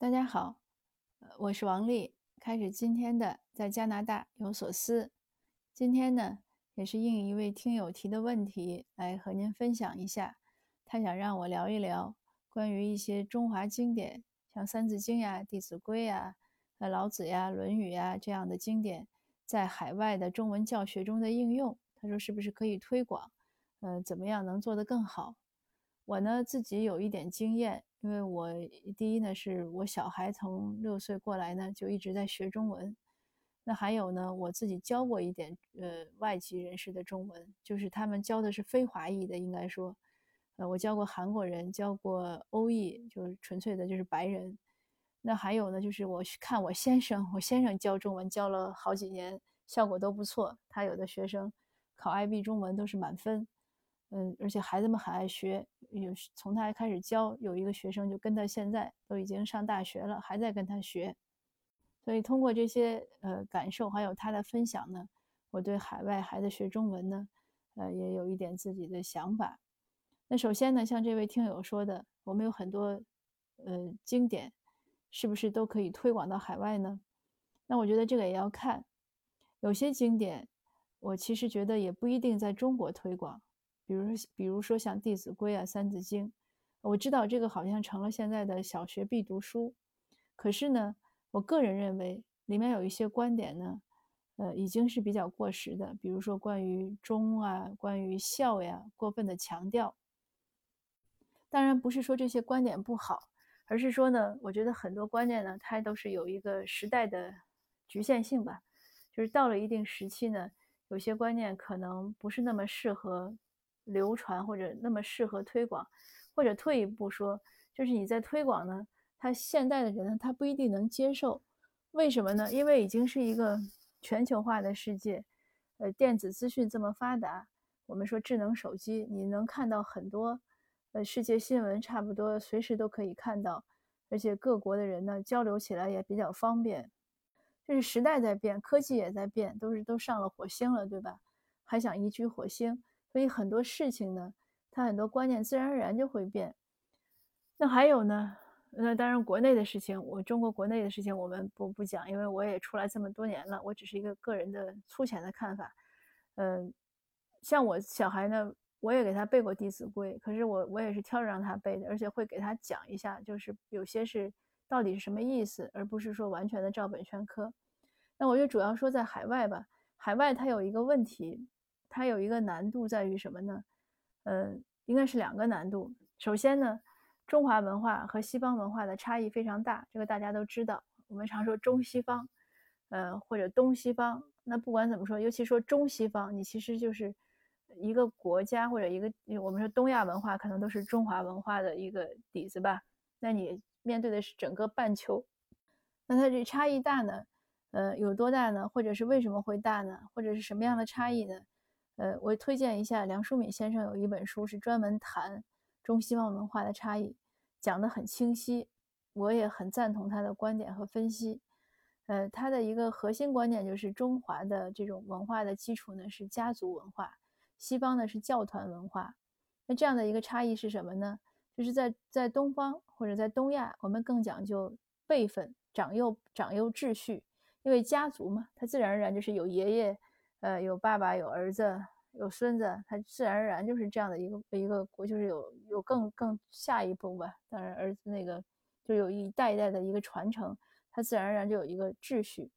大家好，我是王丽，开始今天的在加拿大有所思。今天呢，也是应一位听友提的问题来和您分享一下，他想让我聊一聊关于一些中华经典，像《三字经》呀、《弟子规》呀、呃老子呀、《论语》呀这样的经典，在海外的中文教学中的应用。他说是不是可以推广？呃，怎么样能做得更好？我呢自己有一点经验，因为我第一呢是我小孩从六岁过来呢就一直在学中文，那还有呢我自己教过一点呃外籍人士的中文，就是他们教的是非华裔的，应该说，呃我教过韩国人，教过欧裔，就是纯粹的就是白人。那还有呢就是我去看我先生，我先生教中文教了好几年，效果都不错，他有的学生考 IB 中文都是满分。嗯，而且孩子们很爱学，有从他开始教，有一个学生就跟他现在都已经上大学了，还在跟他学。所以通过这些呃感受，还有他的分享呢，我对海外孩子学中文呢，呃也有一点自己的想法。那首先呢，像这位听友说的，我们有很多呃经典，是不是都可以推广到海外呢？那我觉得这个也要看，有些经典，我其实觉得也不一定在中国推广。比如说，比如说像《弟子规》啊，《三字经》，我知道这个好像成了现在的小学必读书。可是呢，我个人认为里面有一些观点呢，呃，已经是比较过时的。比如说关于忠啊，关于孝呀，过分的强调。当然不是说这些观点不好，而是说呢，我觉得很多观念呢，它都是有一个时代的局限性吧。就是到了一定时期呢，有些观念可能不是那么适合。流传或者那么适合推广，或者退一步说，就是你在推广呢，他现代的人呢，他不一定能接受。为什么呢？因为已经是一个全球化的世界，呃，电子资讯这么发达，我们说智能手机，你能看到很多，呃，世界新闻，差不多随时都可以看到，而且各国的人呢，交流起来也比较方便。就是时代在变，科技也在变，都是都上了火星了，对吧？还想移居火星？所以很多事情呢，它很多观念自然而然就会变。那还有呢，那当然国内的事情，我中国国内的事情我们不不讲，因为我也出来这么多年了，我只是一个个人的粗浅的看法。嗯，像我小孩呢，我也给他背过《弟子规》，可是我我也是挑着让他背的，而且会给他讲一下，就是有些是到底是什么意思，而不是说完全的照本宣科。那我就主要说在海外吧，海外它有一个问题。它有一个难度在于什么呢？呃，应该是两个难度。首先呢，中华文化和西方文化的差异非常大，这个大家都知道。我们常说中西方，呃，或者东西方。那不管怎么说，尤其说中西方，你其实就是一个国家或者一个，我们说东亚文化可能都是中华文化的一个底子吧。那你面对的是整个半球，那它这差异大呢？呃，有多大呢？或者是为什么会大呢？或者是什么样的差异呢？呃，我推荐一下梁漱溟先生有一本书，是专门谈中西方文化的差异，讲得很清晰。我也很赞同他的观点和分析。呃，他的一个核心观点就是中华的这种文化的基础呢是家族文化，西方呢是教团文化。那这样的一个差异是什么呢？就是在在东方或者在东亚，我们更讲究辈分、长幼长幼秩序，因为家族嘛，它自然而然就是有爷爷。呃，有爸爸，有儿子，有孙子，他自然而然就是这样的一个一个国，就是有有更更下一步吧。当然，儿子那个就有一代一代的一个传承，他自然而然就有一个秩序。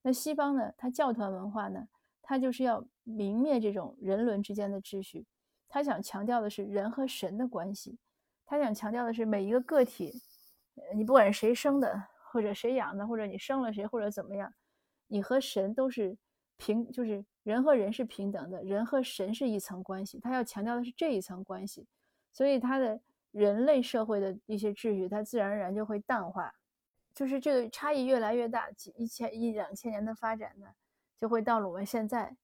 那西方呢，他教团文化呢，他就是要泯灭这种人伦之间的秩序，他想强调的是人和神的关系，他想强调的是每一个个体，你不管是谁生的，或者谁养的，或者你生了谁，或者怎么样，你和神都是。平就是人和人是平等的，人和神是一层关系，他要强调的是这一层关系，所以他的人类社会的一些秩序，它自然而然就会淡化，就是这个差异越来越大，几一千一两千年的发展呢，就会到了我们现在，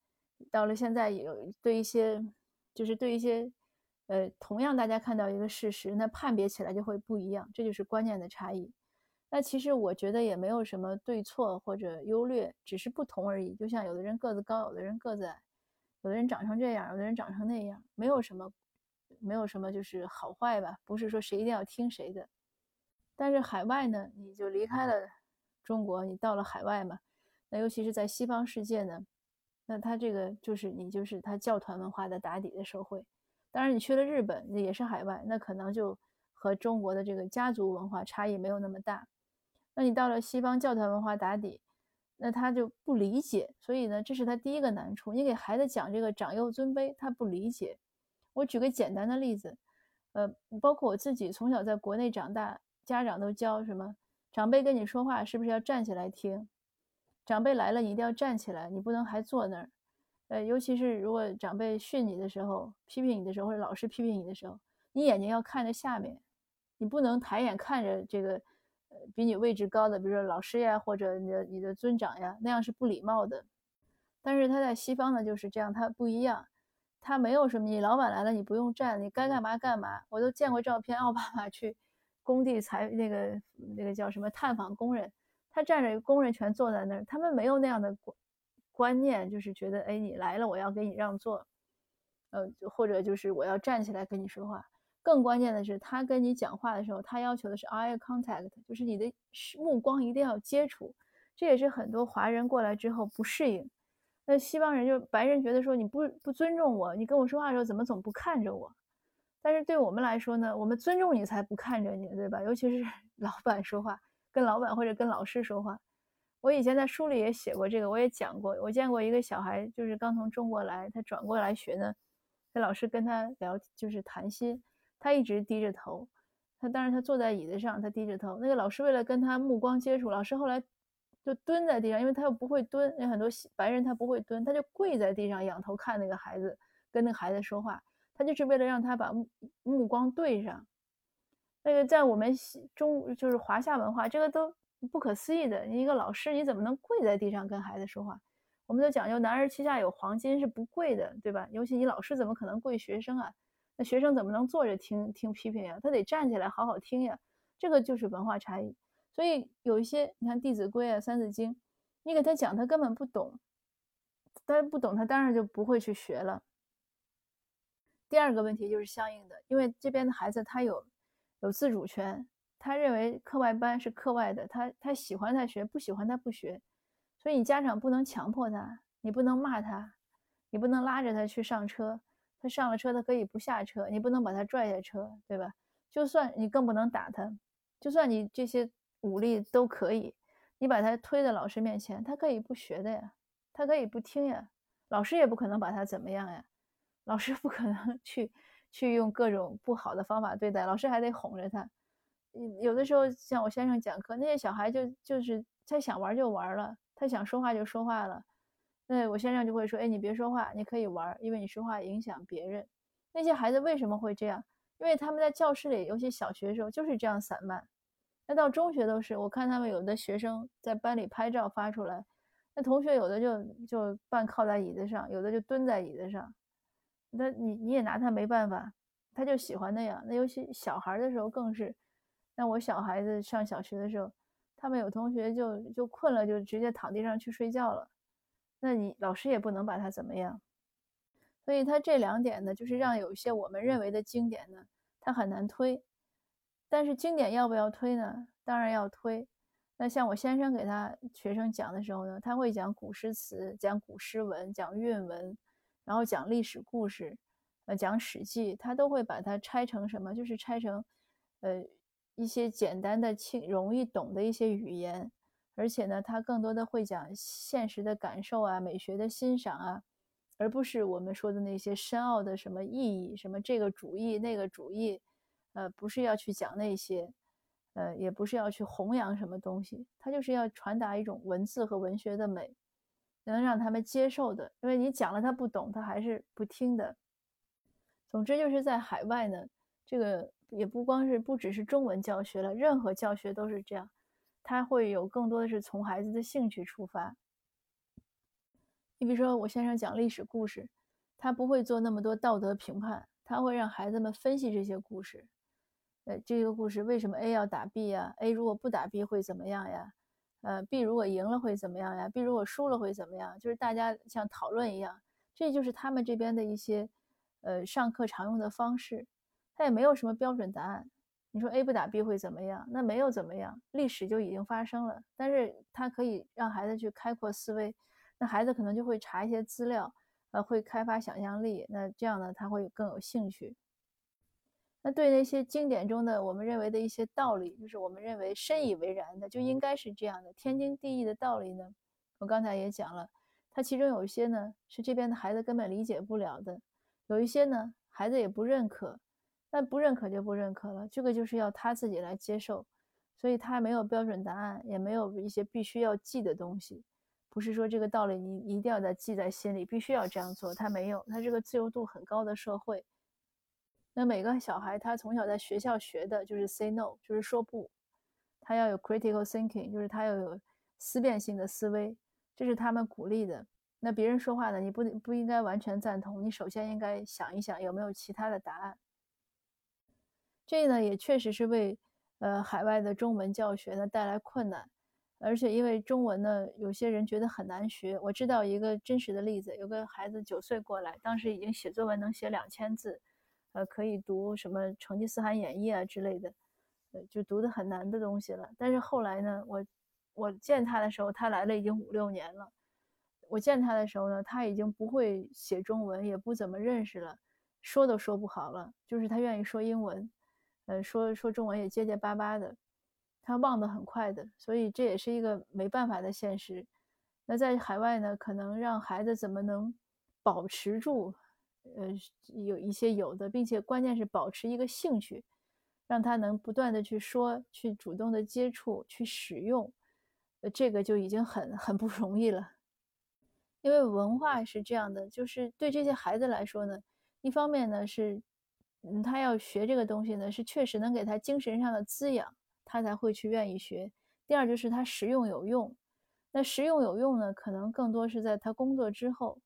到了现在有对一些，就是对一些，呃，同样大家看到一个事实，那判别起来就会不一样，这就是观念的差异。那其实我觉得也没有什么对错或者优劣，只是不同而已。就像有的人个子高，有的人个子矮，有的人长成这样，有的人长成那样，没有什么，没有什么就是好坏吧？不是说谁一定要听谁的。但是海外呢，你就离开了中国，你到了海外嘛，那尤其是在西方世界呢，那他这个就是你就是他教团文化的打底的社会。当然，你去了日本，那也是海外，那可能就和中国的这个家族文化差异没有那么大。那你到了西方教团文化打底，那他就不理解，所以呢，这是他第一个难处。你给孩子讲这个长幼尊卑，他不理解。我举个简单的例子，呃，包括我自己从小在国内长大，家长都教什么？长辈跟你说话是不是要站起来听？长辈来了，你一定要站起来，你不能还坐那儿。呃，尤其是如果长辈训你的时候、批评你的时候，或者老师批评你的时候，你眼睛要看着下面，你不能抬眼看着这个比你位置高的，比如说老师呀，或者你的你的尊长呀，那样是不礼貌的。但是他在西方呢就是这样，他不一样，他没有什么，你老板来了你不用站，你该干嘛干嘛。我都见过照片，奥巴马去工地采那个那个叫什么探访工人，他站着，工人全坐在那儿，他们没有那样的。观念就是觉得，哎，你来了，我要给你让座，呃，或者就是我要站起来跟你说话。更关键的是，他跟你讲话的时候，他要求的是 eye contact，就是你的目光一定要接触。这也是很多华人过来之后不适应。那西方人就白人觉得说你不不尊重我，你跟我说话的时候怎么总不看着我？但是对我们来说呢，我们尊重你才不看着你，对吧？尤其是 老板说话，跟老板或者跟老师说话。我以前在书里也写过这个，我也讲过。我见过一个小孩，就是刚从中国来，他转过来学呢。那老师跟他聊，就是谈心，他一直低着头。他当然他坐在椅子上，他低着头。那个老师为了跟他目光接触，老师后来就蹲在地上，因为他又不会蹲，有很多白人他不会蹲，他就跪在地上仰头看那个孩子，跟那个孩子说话。他就是为了让他把目目光对上。那个在我们中就是华夏文化，这个都。不可思议的，你一个老师你怎么能跪在地上跟孩子说话？我们都讲究男儿膝下有黄金是不跪的，对吧？尤其你老师怎么可能跪学生啊？那学生怎么能坐着听听批评呀？他得站起来好好听呀。这个就是文化差异。所以有一些你看《弟子规》啊、《三字经》，你给他讲他根本不懂，他不懂他当然就不会去学了。第二个问题就是相应的，因为这边的孩子他有有自主权。他认为课外班是课外的，他他喜欢他学，不喜欢他不学，所以你家长不能强迫他，你不能骂他，你不能拉着他去上车，他上了车他可以不下车，你不能把他拽下车，对吧？就算你更不能打他，就算你这些武力都可以，你把他推在老师面前，他可以不学的呀，他可以不听呀，老师也不可能把他怎么样呀，老师不可能 去去用各种不好的方法对待，老师还得哄着他。有的时候像我先生讲课，那些小孩就就是他想玩就玩了，他想说话就说话了。那我先生就会说：“哎，你别说话，你可以玩，因为你说话影响别人。”那些孩子为什么会这样？因为他们在教室里，尤其小学的时候就是这样散漫。那到中学都是，我看他们有的学生在班里拍照发出来，那同学有的就就半靠在椅子上，有的就蹲在椅子上。那你你也拿他没办法，他就喜欢那样。那尤其小孩的时候更是。那我小孩子上小学的时候，他们有同学就就困了，就直接躺地上去睡觉了。那你老师也不能把他怎么样。所以他这两点呢，就是让有一些我们认为的经典呢，他很难推。但是经典要不要推呢？当然要推。那像我先生给他学生讲的时候呢，他会讲古诗词，讲古诗文，讲韵文，然后讲历史故事，呃，讲史记，他都会把它拆成什么？就是拆成，呃。一些简单的、轻容易懂的一些语言，而且呢，他更多的会讲现实的感受啊、美学的欣赏啊，而不是我们说的那些深奥的什么意义、什么这个主义、那个主义，呃，不是要去讲那些，呃，也不是要去弘扬什么东西，他就是要传达一种文字和文学的美，能让他们接受的。因为你讲了他不懂，他还是不听的。总之就是在海外呢，这个。也不光是不只是中文教学了，任何教学都是这样，他会有更多的是从孩子的兴趣出发。你比如说，我先生讲历史故事，他不会做那么多道德评判，他会让孩子们分析这些故事。呃，这个故事为什么 A 要打 B 呀？A 如果不打 B 会怎么样呀？呃，B 如果赢了会怎么样呀？B 如果输了会怎么样？就是大家像讨论一样，这就是他们这边的一些呃上课常用的方式。他也没有什么标准答案，你说 A 不打 B 会怎么样？那没有怎么样，历史就已经发生了。但是他可以让孩子去开阔思维，那孩子可能就会查一些资料，呃，会开发想象力。那这样呢，他会更有兴趣。那对那些经典中的我们认为的一些道理，就是我们认为深以为然的，就应该是这样的天经地义的道理呢。我刚才也讲了，它其中有一些呢是这边的孩子根本理解不了的，有一些呢孩子也不认可。那不认可就不认可了，这个就是要他自己来接受，所以他没有标准答案，也没有一些必须要记的东西，不是说这个道理你一定要在记在心里，必须要这样做，他没有，他这个自由度很高的社会。那每个小孩他从小在学校学的就是 say no，就是说不，他要有 critical thinking，就是他要有思辨性的思维，这是他们鼓励的。那别人说话呢，你不不应该完全赞同，你首先应该想一想有没有其他的答案。这呢也确实是为呃海外的中文教学呢带来困难，而且因为中文呢有些人觉得很难学。我知道一个真实的例子，有个孩子九岁过来，当时已经写作文能写两千字。呃，可以读什么《成吉思汗演义》啊之类的，呃，就读的很难的东西了。但是后来呢，我我见他的时候，他来了已经五六年了。我见他的时候呢，他已经不会写中文，也不怎么认识了，说都说不好了。就是他愿意说英文，呃，说说中文也结结巴巴的，他忘得很快的。所以这也是一个没办法的现实。那在海外呢，可能让孩子怎么能保持住？呃，有一些有的，并且关键是保持一个兴趣，让他能不断的去说，去主动的接触，去使用，呃，这个就已经很很不容易了。因为文化是这样的，就是对这些孩子来说呢，一方面呢是，嗯，他要学这个东西呢，是确实能给他精神上的滋养，他才会去愿意学。第二就是他实用有用，那实用有用呢，可能更多是在他工作之后。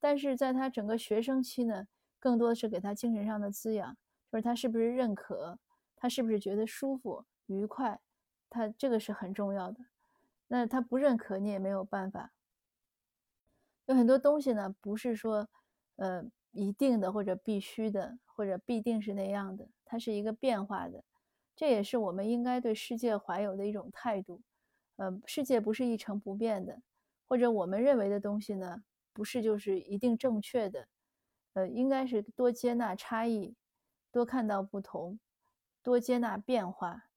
但是在他整个学生期呢，更多的是给他精神上的滋养，就是他是不是认可，他是不是觉得舒服愉快，他这个是很重要的。那他不认可，你也没有办法。有很多东西呢，不是说，呃，一定的或者必须的或者必定是那样的，它是一个变化的。这也是我们应该对世界怀有的一种态度。呃，世界不是一成不变的，或者我们认为的东西呢？不是就是一定正确的，呃，应该是多接纳差异，多看到不同，多接纳变化。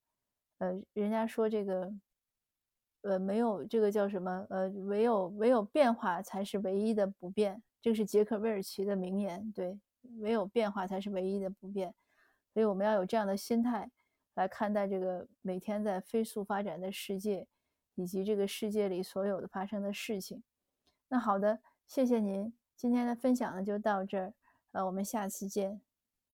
呃，人家说这个，呃，没有这个叫什么？呃，唯有唯有变化才是唯一的不变。这是杰克韦尔奇的名言。对，唯有变化才是唯一的不变。所以我们要有这样的心态来看待这个每天在飞速发展的世界，以及这个世界里所有的发生的事情。那好的。谢谢您，今天的分享呢就到这儿，呃，我们下次见。